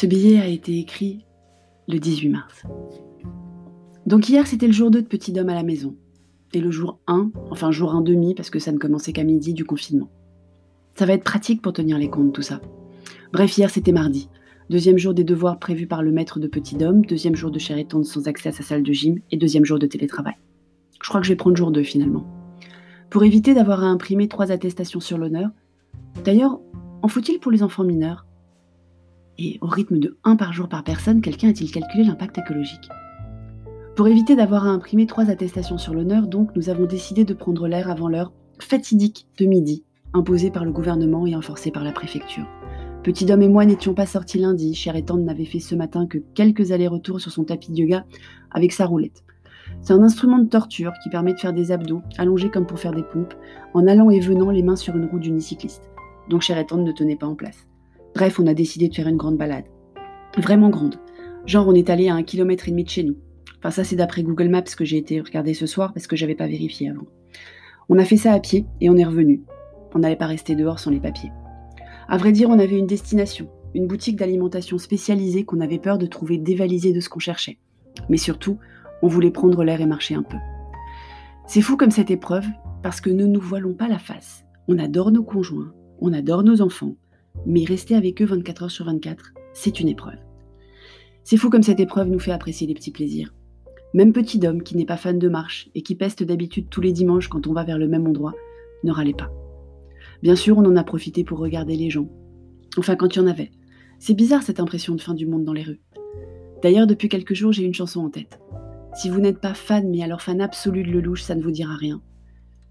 Ce billet a été écrit le 18 mars. Donc hier, c'était le jour 2 de Petit Dôme à la maison. Et le jour 1, enfin jour 1 demi, parce que ça ne commençait qu'à midi du confinement. Ça va être pratique pour tenir les comptes, tout ça. Bref, hier, c'était mardi. Deuxième jour des devoirs prévus par le maître de Petit Dôme, deuxième jour de chère sans accès à sa salle de gym, et deuxième jour de télétravail. Je crois que je vais prendre jour 2 finalement. Pour éviter d'avoir à imprimer trois attestations sur l'honneur. D'ailleurs, en faut-il pour les enfants mineurs? Et au rythme de 1 par jour par personne, quelqu'un a-t-il calculé l'impact écologique? Pour éviter d'avoir à imprimer trois attestations sur l'honneur, donc, nous avons décidé de prendre l'air avant l'heure fatidique de midi, imposée par le gouvernement et enforcée par la préfecture. Petit homme et moi n'étions pas sortis lundi. Cher et n'avait fait ce matin que quelques allers-retours sur son tapis de yoga avec sa roulette. C'est un instrument de torture qui permet de faire des abdos, allongés comme pour faire des pompes, en allant et venant les mains sur une roue d'unicycliste. Donc Cher et ne tenait pas en place. Bref, on a décidé de faire une grande balade. Vraiment grande. Genre, on est allé à un kilomètre et demi de chez nous. Enfin, ça, c'est d'après Google Maps que j'ai été regarder ce soir parce que j'avais pas vérifié avant. On a fait ça à pied et on est revenu. On n'allait pas rester dehors sans les papiers. À vrai dire, on avait une destination, une boutique d'alimentation spécialisée qu'on avait peur de trouver dévalisée de ce qu'on cherchait. Mais surtout, on voulait prendre l'air et marcher un peu. C'est fou comme cette épreuve, parce que ne nous voilons pas la face. On adore nos conjoints, on adore nos enfants, mais rester avec eux 24 heures sur 24, c'est une épreuve. C'est fou comme cette épreuve nous fait apprécier les petits plaisirs. Même petit homme qui n'est pas fan de marche et qui peste d'habitude tous les dimanches quand on va vers le même endroit, ne râlait pas. Bien sûr, on en a profité pour regarder les gens. Enfin, quand il y en avait. C'est bizarre cette impression de fin du monde dans les rues. D'ailleurs, depuis quelques jours, j'ai une chanson en tête. Si vous n'êtes pas fan, mais alors fan absolu de Lelouch, ça ne vous dira rien.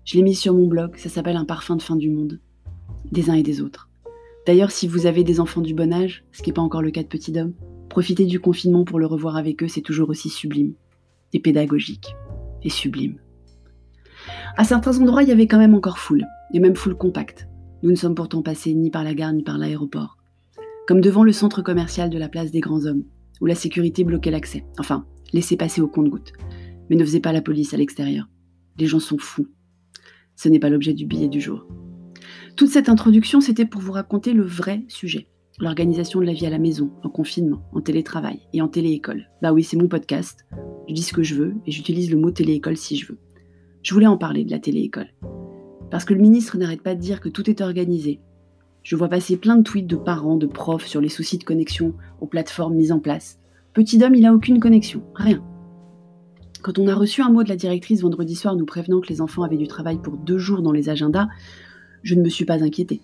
Je l'ai mise sur mon blog, ça s'appelle Un parfum de fin du monde. Des uns et des autres. D'ailleurs, si vous avez des enfants du bon âge, ce qui n'est pas encore le cas de Petit Dom, profitez du confinement pour le revoir avec eux, c'est toujours aussi sublime. Et pédagogique. Et sublime. À certains endroits, il y avait quand même encore foule et même full compact. Nous ne sommes pourtant passés ni par la gare ni par l'aéroport. Comme devant le centre commercial de la place des grands hommes, où la sécurité bloquait l'accès. Enfin, laissait passer au compte-gouttes. Mais ne faisait pas la police à l'extérieur. Les gens sont fous. Ce n'est pas l'objet du billet du jour. Toute cette introduction, c'était pour vous raconter le vrai sujet. L'organisation de la vie à la maison, en confinement, en télétravail et en téléécole. Bah oui, c'est mon podcast. Je dis ce que je veux et j'utilise le mot téléécole si je veux. Je voulais en parler de la téléécole. Parce que le ministre n'arrête pas de dire que tout est organisé. Je vois passer plein de tweets de parents, de profs sur les soucis de connexion aux plateformes mises en place. Petit homme, il n'a aucune connexion, rien. Quand on a reçu un mot de la directrice vendredi soir nous prévenant que les enfants avaient du travail pour deux jours dans les agendas, je ne me suis pas inquiétée.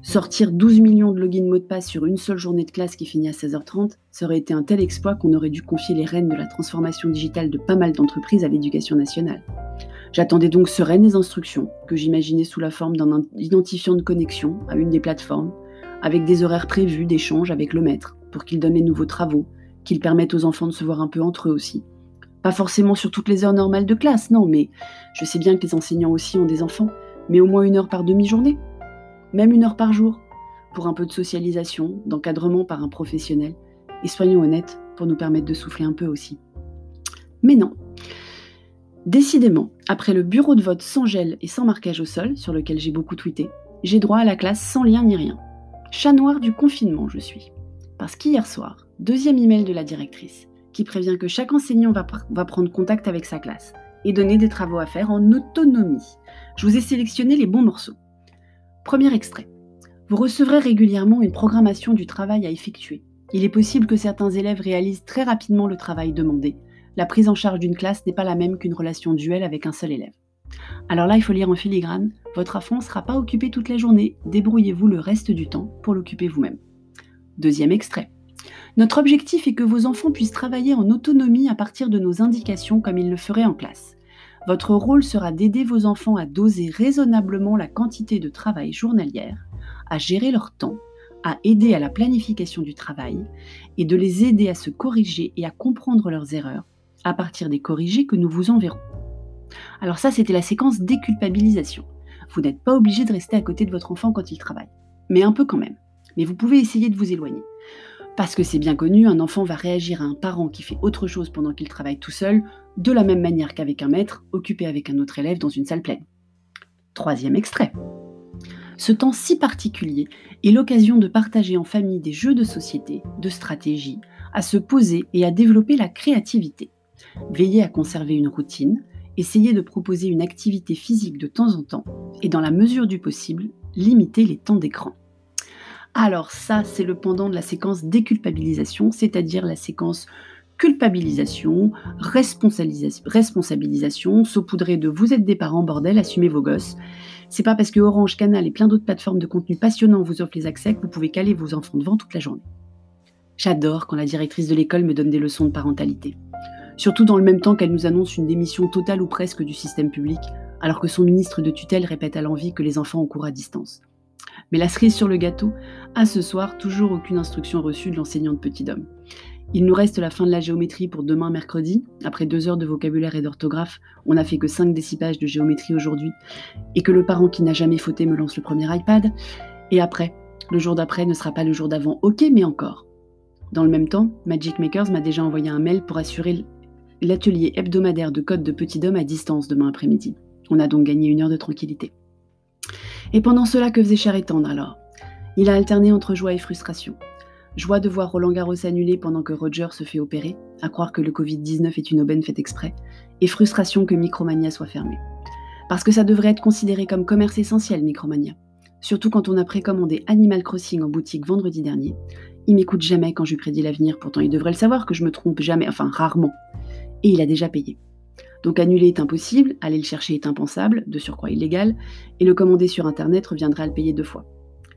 Sortir 12 millions de logins mots de passe sur une seule journée de classe qui finit à 16h30, ça aurait été un tel exploit qu'on aurait dû confier les rênes de la transformation digitale de pas mal d'entreprises à l'éducation nationale. J'attendais donc sereine les instructions, que j'imaginais sous la forme d'un identifiant de connexion à une des plateformes, avec des horaires prévus d'échange avec le maître, pour qu'il donne les nouveaux travaux, qu'il permette aux enfants de se voir un peu entre eux aussi. Pas forcément sur toutes les heures normales de classe, non, mais je sais bien que les enseignants aussi ont des enfants, mais au moins une heure par demi-journée, même une heure par jour, pour un peu de socialisation, d'encadrement par un professionnel, et soyons honnêtes, pour nous permettre de souffler un peu aussi. Mais non, Décidément, après le bureau de vote sans gel et sans marquage au sol, sur lequel j'ai beaucoup tweeté, j'ai droit à la classe sans lien ni rien. Chat noir du confinement, je suis. Parce qu'hier soir, deuxième email de la directrice, qui prévient que chaque enseignant va, prendre contact avec sa classe et donner des travaux à faire en autonomie. Je vous ai sélectionné les bons morceaux. Premier extrait. Vous recevrez régulièrement une programmation du travail à effectuer. Il est possible que certains élèves réalisent très rapidement le travail demandé, la prise en charge d'une classe n'est pas la même qu'une relation duel avec un seul élève. Alors là, il faut lire en filigrane, votre enfant ne sera pas occupé toute la journée, débrouillez-vous le reste du temps pour l'occuper vous-même. Deuxième extrait. Notre objectif est que vos enfants puissent travailler en autonomie à partir de nos indications comme ils le feraient en classe. Votre rôle sera d'aider vos enfants à doser raisonnablement la quantité de travail journalière, à gérer leur temps, à aider à la planification du travail et de les aider à se corriger et à comprendre leurs erreurs à partir des corrigés que nous vous enverrons. Alors ça, c'était la séquence déculpabilisation. Vous n'êtes pas obligé de rester à côté de votre enfant quand il travaille, mais un peu quand même. Mais vous pouvez essayer de vous éloigner. Parce que c'est bien connu, un enfant va réagir à un parent qui fait autre chose pendant qu'il travaille tout seul, de la même manière qu'avec un maître occupé avec un autre élève dans une salle pleine. Troisième extrait. Ce temps si particulier est l'occasion de partager en famille des jeux de société, de stratégie, à se poser et à développer la créativité. Veillez à conserver une routine, essayez de proposer une activité physique de temps en temps et dans la mesure du possible, limitez les temps d'écran. Alors ça, c'est le pendant de la séquence déculpabilisation, c'est-à-dire la séquence culpabilisation, responsabilisation, saupoudrée de vous êtes des parents, bordel, assumez vos gosses. C'est pas parce que Orange, Canal et plein d'autres plateformes de contenu passionnants vous offrent les accès que vous pouvez caler vos enfants devant toute la journée. J'adore quand la directrice de l'école me donne des leçons de parentalité. Surtout dans le même temps qu'elle nous annonce une démission totale ou presque du système public, alors que son ministre de tutelle répète à l'envie que les enfants ont cours à distance. Mais la cerise sur le gâteau, à ce soir, toujours aucune instruction reçue de l'enseignant de petit homme. Il nous reste la fin de la géométrie pour demain mercredi. Après deux heures de vocabulaire et d'orthographe, on n'a fait que cinq décipages de géométrie aujourd'hui. Et que le parent qui n'a jamais fauté me lance le premier iPad. Et après, le jour d'après ne sera pas le jour d'avant, ok, mais encore. Dans le même temps, Magic Makers m'a déjà envoyé un mail pour assurer l'atelier hebdomadaire de code de petit homme à distance demain après-midi. On a donc gagné une heure de tranquillité. Et pendant cela, que faisait Cher et Tendre alors? Il a alterné entre joie et frustration. Joie de voir Roland Garros annulé pendant que Roger se fait opérer, à croire que le Covid-19 est une aubaine faite exprès, et frustration que Micromania soit fermé. Parce que ça devrait être considéré comme commerce essentiel, Micromania. Surtout quand on a précommandé Animal Crossing en boutique vendredi dernier. Il m'écoute jamais quand je lui prédis l'avenir, pourtant il devrait le savoir que je me trompe jamais, enfin rarement. Et il a déjà payé. Donc annuler est impossible, aller le chercher est impensable, de surcroît illégal, et le commander sur Internet reviendra à le payer deux fois.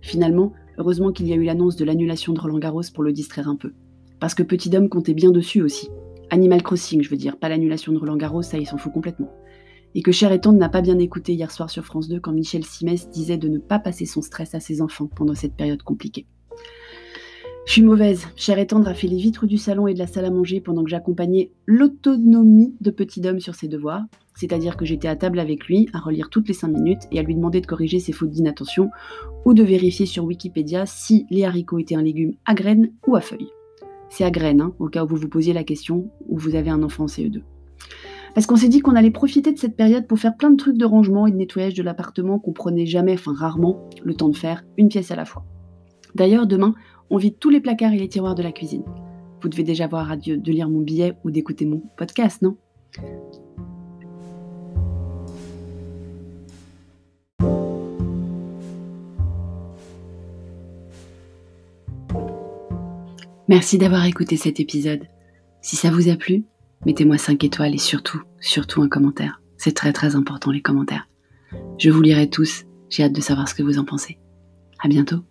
Finalement, Heureusement qu'il y a eu l'annonce de l'annulation de Roland Garros pour le distraire un peu. Parce que Petit Dom comptait bien dessus aussi. Animal Crossing, je veux dire, pas l'annulation de Roland Garros, ça il s'en fout complètement. Et que Cher et Tendre n'a pas bien écouté hier soir sur France 2 quand Michel Simès disait de ne pas passer son stress à ses enfants pendant cette période compliquée. Je suis mauvaise. Cher et Tendre a fait les vitres du salon et de la salle à manger pendant que j'accompagnais l'autonomie de Petit Dom sur ses devoirs c'est-à-dire que j'étais à table avec lui, à relire toutes les 5 minutes et à lui demander de corriger ses fautes d'inattention ou de vérifier sur Wikipédia si les haricots étaient un légume à graines ou à feuilles. C'est à graines, hein, au cas où vous vous posiez la question, ou vous avez un enfant en CE2. Parce qu'on s'est dit qu'on allait profiter de cette période pour faire plein de trucs de rangement et de nettoyage de l'appartement qu'on prenait jamais, enfin rarement, le temps de faire, une pièce à la fois. D'ailleurs, demain, on vide tous les placards et les tiroirs de la cuisine. Vous devez déjà voir à Dieu de lire mon billet ou d'écouter mon podcast, non? Merci d'avoir écouté cet épisode. Si ça vous a plu, mettez-moi 5 étoiles et surtout, surtout un commentaire. C'est très très important les commentaires. Je vous lirai tous. J'ai hâte de savoir ce que vous en pensez. À bientôt.